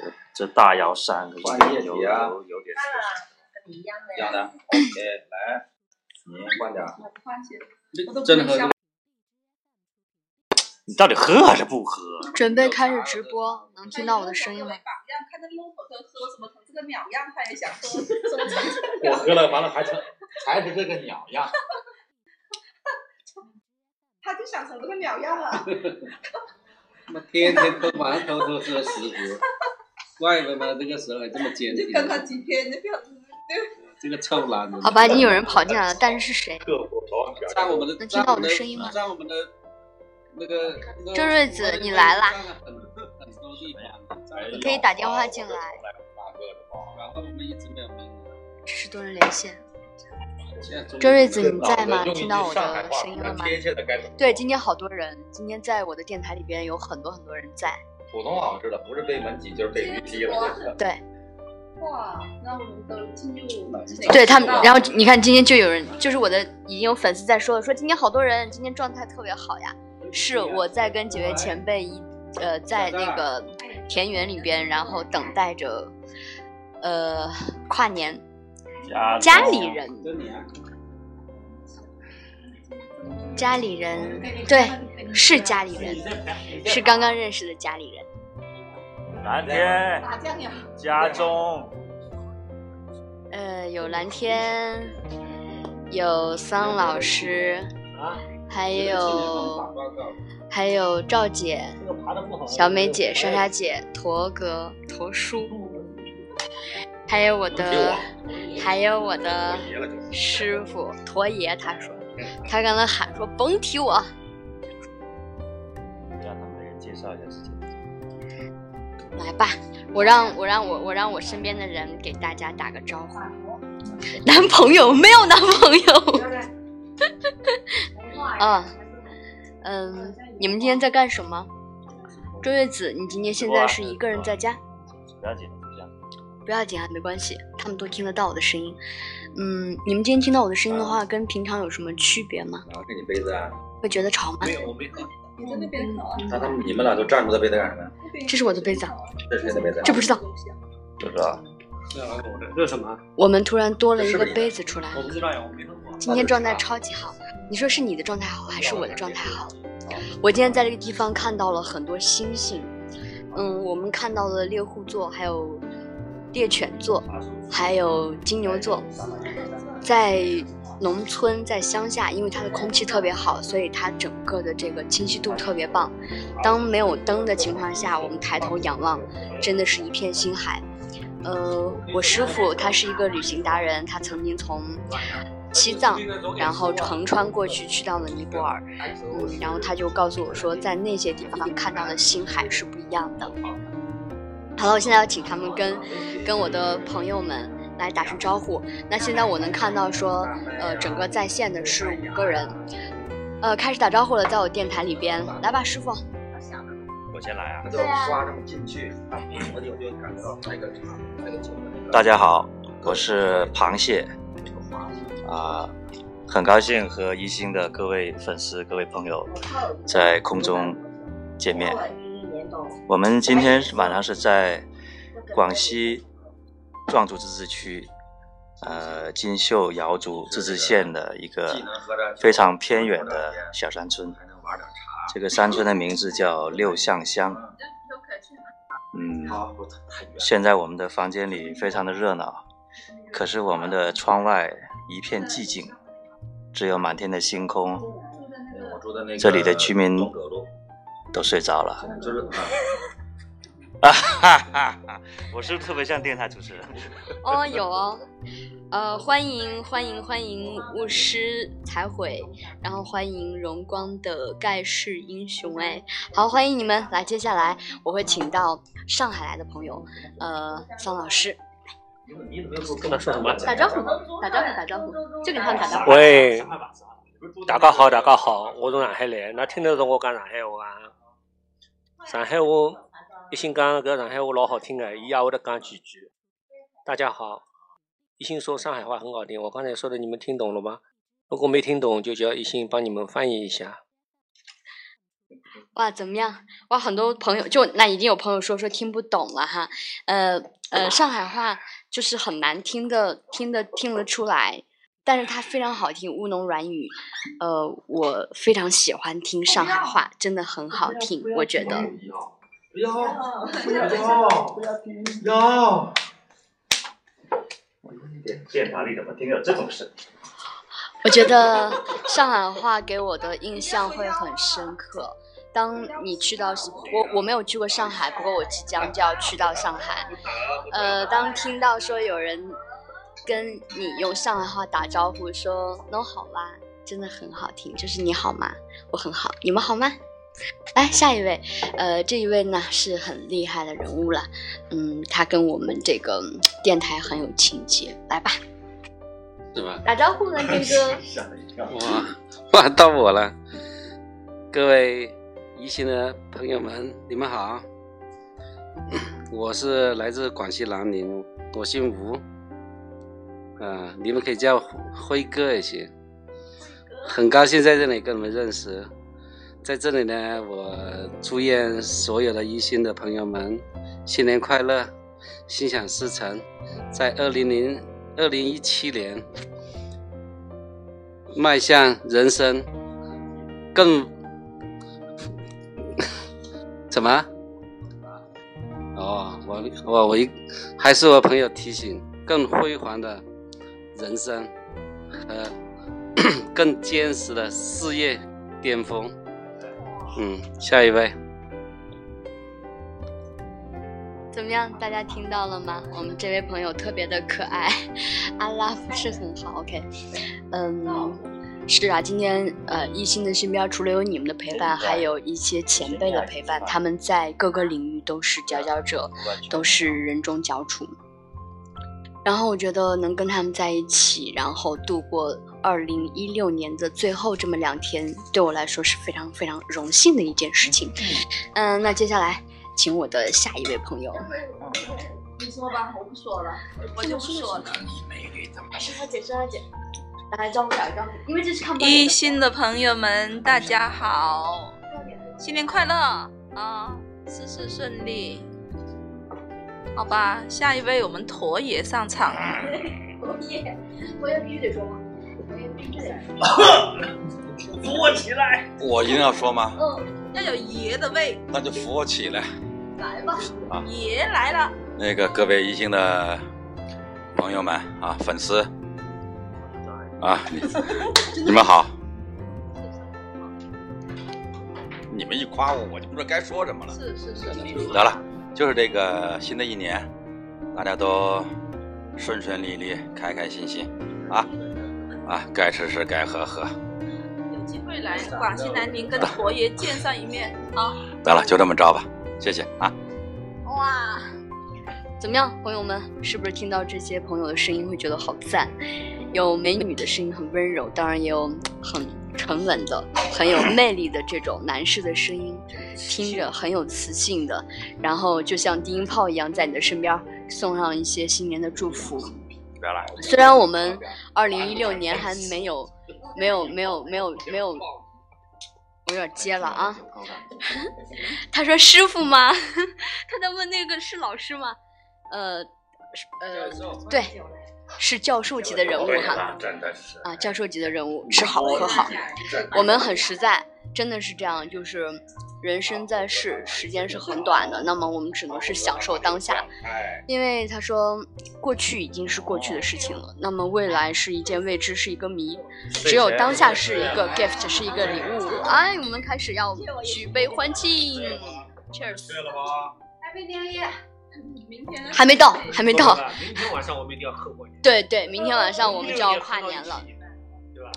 这这大瑶山有有有有点跟你一样的一样的，OK，来，你换点儿。真的喝你到底喝还是不喝？准备开始直播，能听到我的声音吗？榜样，看那个骆驼哥喝什么成这个鸟样，他也想喝，什么成这个我喝了，完了还成还是这个鸟样。他就想成这个鸟样了！他妈天天喝馒头偷喝食物，怪了吗这个时候还这么坚定。就跟他几天那婊子，这个臭男人。好吧，已经有人跑进来了，但是是谁？能听到我的声音吗在我们的那个那个周瑞子你来啦你可以打电话进来然后我们一直没有名额。这是多人连线。周瑞子你在吗？听到我的声音了吗？对，今天好多人，今天在我的电台里边有很多很多人在。普通话我知道，不是被门挤就是被驴踢了。对，哇，那我们都进入对他们，然后你看今天就有人，就是我的已经有粉丝在说了，说今天好多人，今天状态特别好呀。是我在跟几位前辈一呃在那个田园里边，然后等待着呃跨年，家家里人家里人对是家里人，是刚刚认识的家里人。蓝天。家中呃，有蓝天，有桑老师，还有还有赵姐、小美姐、莎莎姐、驼哥、驼叔，还有我的，还有我的师傅驼爷，他说，他刚才喊说甭提我，让他们每人介绍一下自己。来吧，我让我让我我让我身边的人给大家打个招呼。男朋友没有男朋友。啊，嗯，你们今天在干什么？周月子，你今天现在是一个人在家？不要紧。不要紧啊，没关系，他们都听得到我的声音。嗯，你们今天听到我的声音的话，跟平常有什么区别吗？然后给你杯子啊，会觉得吵吗？没有我没喝。你在那边那他们你们俩都站出的杯子干什么呀？这是我的杯子，啊，这是谁的杯子？这不知道。不知道。这，什么？我们突然多了一个杯子出来，我不知道呀，我没喝过。今天状态超级好。你说是你的状态好，还是我的状态好？我今天在这个地方看到了很多星星，嗯，我们看到了猎户座，还有猎犬座，还有金牛座。在农村，在乡下，因为它的空气特别好，所以它整个的这个清晰度特别棒。当没有灯的情况下，我们抬头仰望，真的是一片星海。呃，我师傅他是一个旅行达人，他曾经从西藏，然后横穿过去去到了尼泊尔，嗯，然后他就告诉我说，在那些地方看到的星海是不一样的。好了，我现在要请他们跟跟我的朋友们来打声招呼。那现在我能看到说，呃，整个在线的是五个人，呃，开始打招呼了，在我电台里边，来吧，师傅。我先来啊。就刷这么进去，我就就感觉到那个茶，那个酒的。大家好，我是螃蟹，啊、很高兴和一星的各位粉丝、各位朋友在空中见面。我们今天晚上是在广西壮族自治区，呃，金秀瑶族自治县的一个非常偏远的小山村。这个山村的名字叫六巷乡。嗯。现在我们的房间里非常的热闹，可是我们的窗外一片寂静，只有满天的星空，这里的居民都睡着了。就是啊，啊哈哈哈！我是不是特别像电台主持人？哦，有哦，呃，欢迎欢迎欢迎巫师彩绘，然后欢迎荣光的盖世英雄，哎，好，欢迎你们来。接下来我会请到上海来的朋友，呃，桑老师你怎么又跟他说什么打招呼，打招呼，打招呼，就跟他们打招呼。喂，大家好，大家好，我从上海来，那听得懂我讲上海话啊？上海话，一心讲搿上海话老好听的，伊也会得讲几句。大家好，一心说上海话很好听，我刚才说的你们听懂了吗？如果没听懂，就叫一心帮你们翻译一下。哇，怎么样？哇，很多朋友就那一定有朋友说说听不懂了哈。呃呃，上海话就是很难听的，听的听得出来，但是它非常好听，乌侬软语。呃，我非常喜欢听上海话，真的很好听，我觉得。不要，不要，不要，我有点电塔里怎么听有这种声？我觉得上海话给我的印象会很深刻。当你去到我我没有去过上海，不过我即将就要去到上海。呃，当听到说有人跟你用上海话打招呼，说“侬好啦”，真的很好听。就是你好吗？我很好，你们好吗？来下一位，呃，这一位呢是很厉害的人物了。嗯，他跟我们这个电台很有情节。来吧，是吧？打招呼呢，天哥。吓了一跳。哇哇，到我了，各位宜兴的朋友们，你们好，我是来自广西南宁，我姓吴，啊，你们可以叫辉哥也行，很高兴在这里跟你们认识，在这里呢，我祝愿所有的宜兴的朋友们新年快乐，心想事成，在二零零二零一七年迈向人生更怎么？哦，我我我一还是我朋友提醒，更辉煌的人生和 更坚实的事业巅峰。嗯，下一位，怎么样？大家听到了吗？我们这位朋友特别的可爱，阿拉不是很好。OK，嗯，是啊，今天呃，一心的身边除了有你们的陪伴，还有一些前辈的陪伴，他们在各个领域都是佼佼者，都是人中翘楚。然后我觉得能跟他们在一起，然后度过二零一六年的最后这么两天，对我来说是非常非常荣幸的一件事情。嗯，那接下来请我的下一位朋友。你说吧，我不说了，我就不说了。是他姐，是他姐，来招呼打个招呼，因为这是看不到一心的朋友们，大家好，新年快乐啊，事事顺利。好吧，下一位我们驼爷上场。驼爷，驼爷必须得说吗，驼爷必须得说。扶我起来！我一定要说吗？嗯，要有爷的味，那就扶我起来。来吧。啊爷来了。那个各位宜兴的朋友们啊，粉丝啊，你你们好。你们一夸我，我就不知道该说什么了。是是是，得了，就是这个新的一年，大家都顺顺利利、开开心心啊啊，该吃吃，该喝喝。有机会来广西南宁跟佛爷见上一面 啊。得了，就这么着吧，谢谢啊。哇，怎么样，朋友们？是不是听到这些朋友的声音会觉得好赞？有美女的声音很温柔，当然也有很沉稳的、很有魅力的这种男士的声音，听着很有磁性的，然后就像低音炮一样在你的身边送上一些新年的祝福。虽然我们二零一六年还没有、没有、没有、没有、没有，我有点接了啊。他说：“师傅吗？” 他在问那个是老师吗？呃，呃，对，是教授级的人物哈。真的是啊，教授级的人物，吃好喝好。我们很实在，真的是这样，就是人生在世，时间是很短的，那么我们只能是享受当下。因为他说，过去已经是过去的事情了，那么未来是一件未知，是一个谜，只有当下是一个 gift，是一个礼物。哎，我们开始要举杯欢庆，Cheers！明天？还没到，还没到。明天晚上我们一定要喝过年。对对，明天晚上我们就要跨年了。对吧？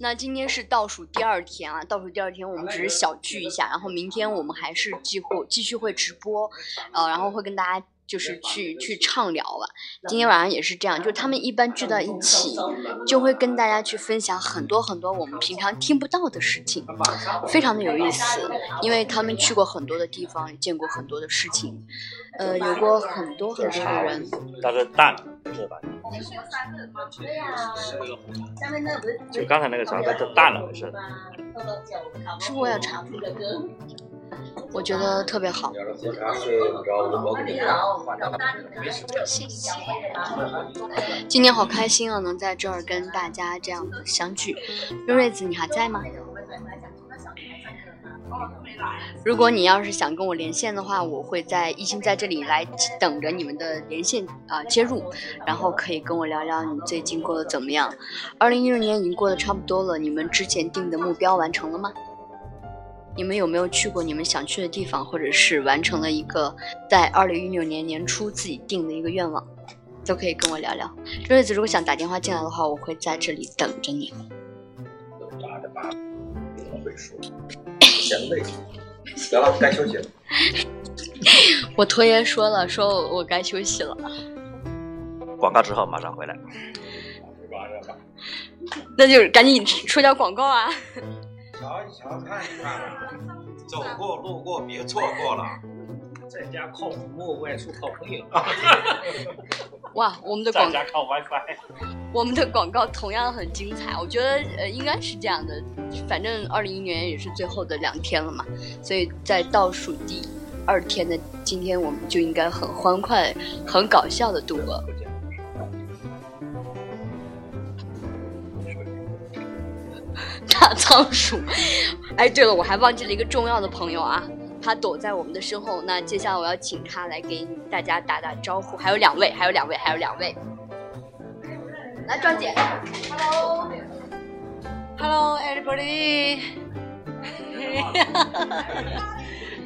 那今天是倒数第二天啊，倒数第二天我们只是小聚一下，然后明天我们还是继续继续会直播，呃，然后会跟大家就是去去畅聊了。今天晚上也是这样，就他们一般聚到一起，就会跟大家去分享很多很多我们平常听不到的事情，非常的有意思，因为他们去过很多的地方，也见过很多的事情，呃，有过很多很多的人。他是大是吧？对呀，下面那不是就刚才那个啥，他叫大了没事。是我要查。我觉得特别好。今天好开心啊，能在这儿跟大家这样的相聚。瑞瑞子，你还在吗？如果你要是想跟我连线的话，我会在一心在这里来等着你们的连线啊、接入，然后可以跟我聊聊你最近过得怎么样。二零一六年已经过得差不多了，你们之前定的目标完成了吗？你们有没有去过你们想去的地方，或者是完成了一个在二零一六年年初自己定的一个愿望，都可以跟我聊聊。这日子如果想打电话进来的话，我会在这里等着你。嫌累，行了，该休息了。我拖延说了，说我我该休息了。广告之后马上回来。那就赶紧出条广告啊！瞧一瞧，看一看，走过路过别错过了。在家靠父母，外出靠朋友。哇，我们的广 在家靠 WiFi。我们的广告同样很精彩，我觉得呃应该是这样的。反正二零一年也是最后的两天了嘛，所以在倒数第二天的今天，我们就应该很欢快、很搞笑的度过。大仓鼠，哎，对了，我还忘记了一个重要的朋友啊，他躲在我们的身后。那接下来我要请他来给大家打打招呼。还有两位，还有两位，还有两位。来，庄姐，Hello。Hello, everybody.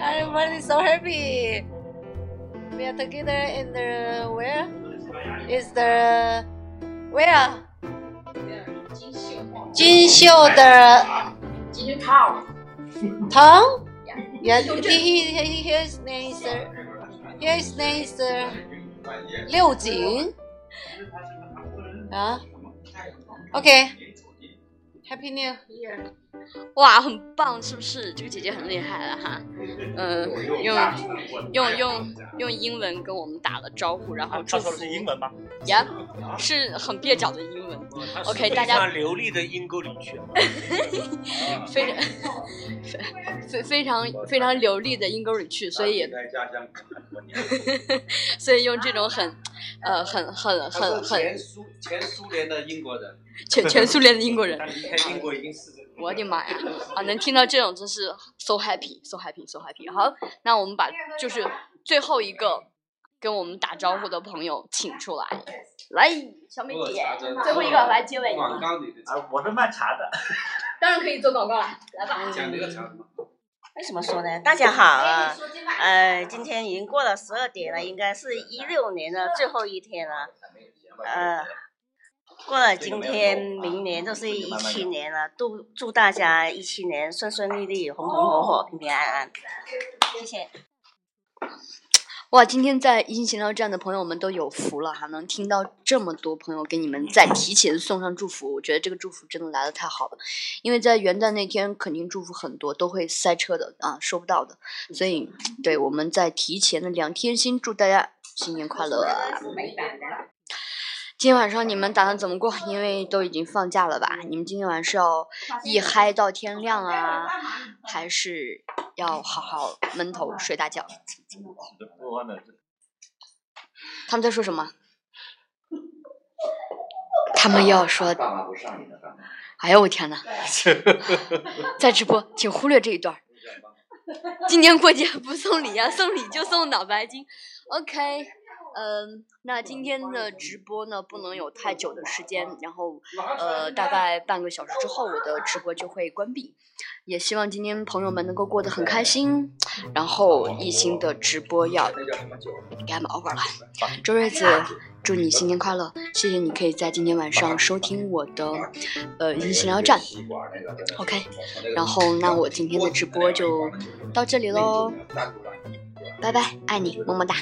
everybody so happy. We are together in the where? Is the where? 金秀的藤。Yeah, he, he, his name is his name is 六井啊。OK。Happy New Year！哇，很棒，是不是？这个姐姐很厉害了哈。嗯，用用用用英文跟我们打了招呼，然后他说的是英文吗？呀，是很蹩脚的英文。OK，大家 非常流利的英沟里去。非常非非常非常流利的英沟里去，所以 所以用这种很呃很很很很前苏前苏联的英国人。全全苏联的英国人，离开英国已经四十。我的妈呀！啊，能听到这种真是 so happy，so happy，so happy。好，那我们把就是最后一个跟我们打招呼的朋友请出来，来，小美姐，最后一个来结尾。广告里的啊，我是卖茶的。当然可以做广告了，来吧。讲这个茶。为什么说呢？大家好啊，呃，今天已经过了十二点了，应该是一六年的最后一天了，呃。过了今天，明年就是一七年了。祝祝大家一七年顺顺利利、红红火火、平平安安。谢谢。哇，今天在一心闲聊站的朋友们都有福了哈，能听到这么多朋友给你们在提前送上祝福，我觉得这个祝福真的来的太好了。因为在元旦那天肯定祝福很多，都会塞车的啊，收不到的。所以，对我们在提前的两天先祝大家新年快乐。今天晚上你们打算怎么过？因为都已经放假了吧？你们今天晚上是要一嗨到天亮啊，还是要好好闷头睡大觉？他们在说什么？他们要说，哎呦我天哪，在直播，请忽略这一段。今年过节不送礼呀，送礼就送脑白金。OK。嗯，那今天的直播呢，不能有太久的时间，然后呃，大概半个小时之后，我的直播就会关闭。也希望今天朋友们能够过得很开心，然后一心的直播要给他们 over 了。周瑞子，祝你新年快乐！谢谢你可以在今天晚上收听我的呃一心聊站，OK。然后那我今天的直播就到这里喽，拜拜，爱你，么么哒。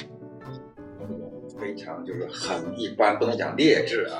非常就是很一般，不能讲劣质啊。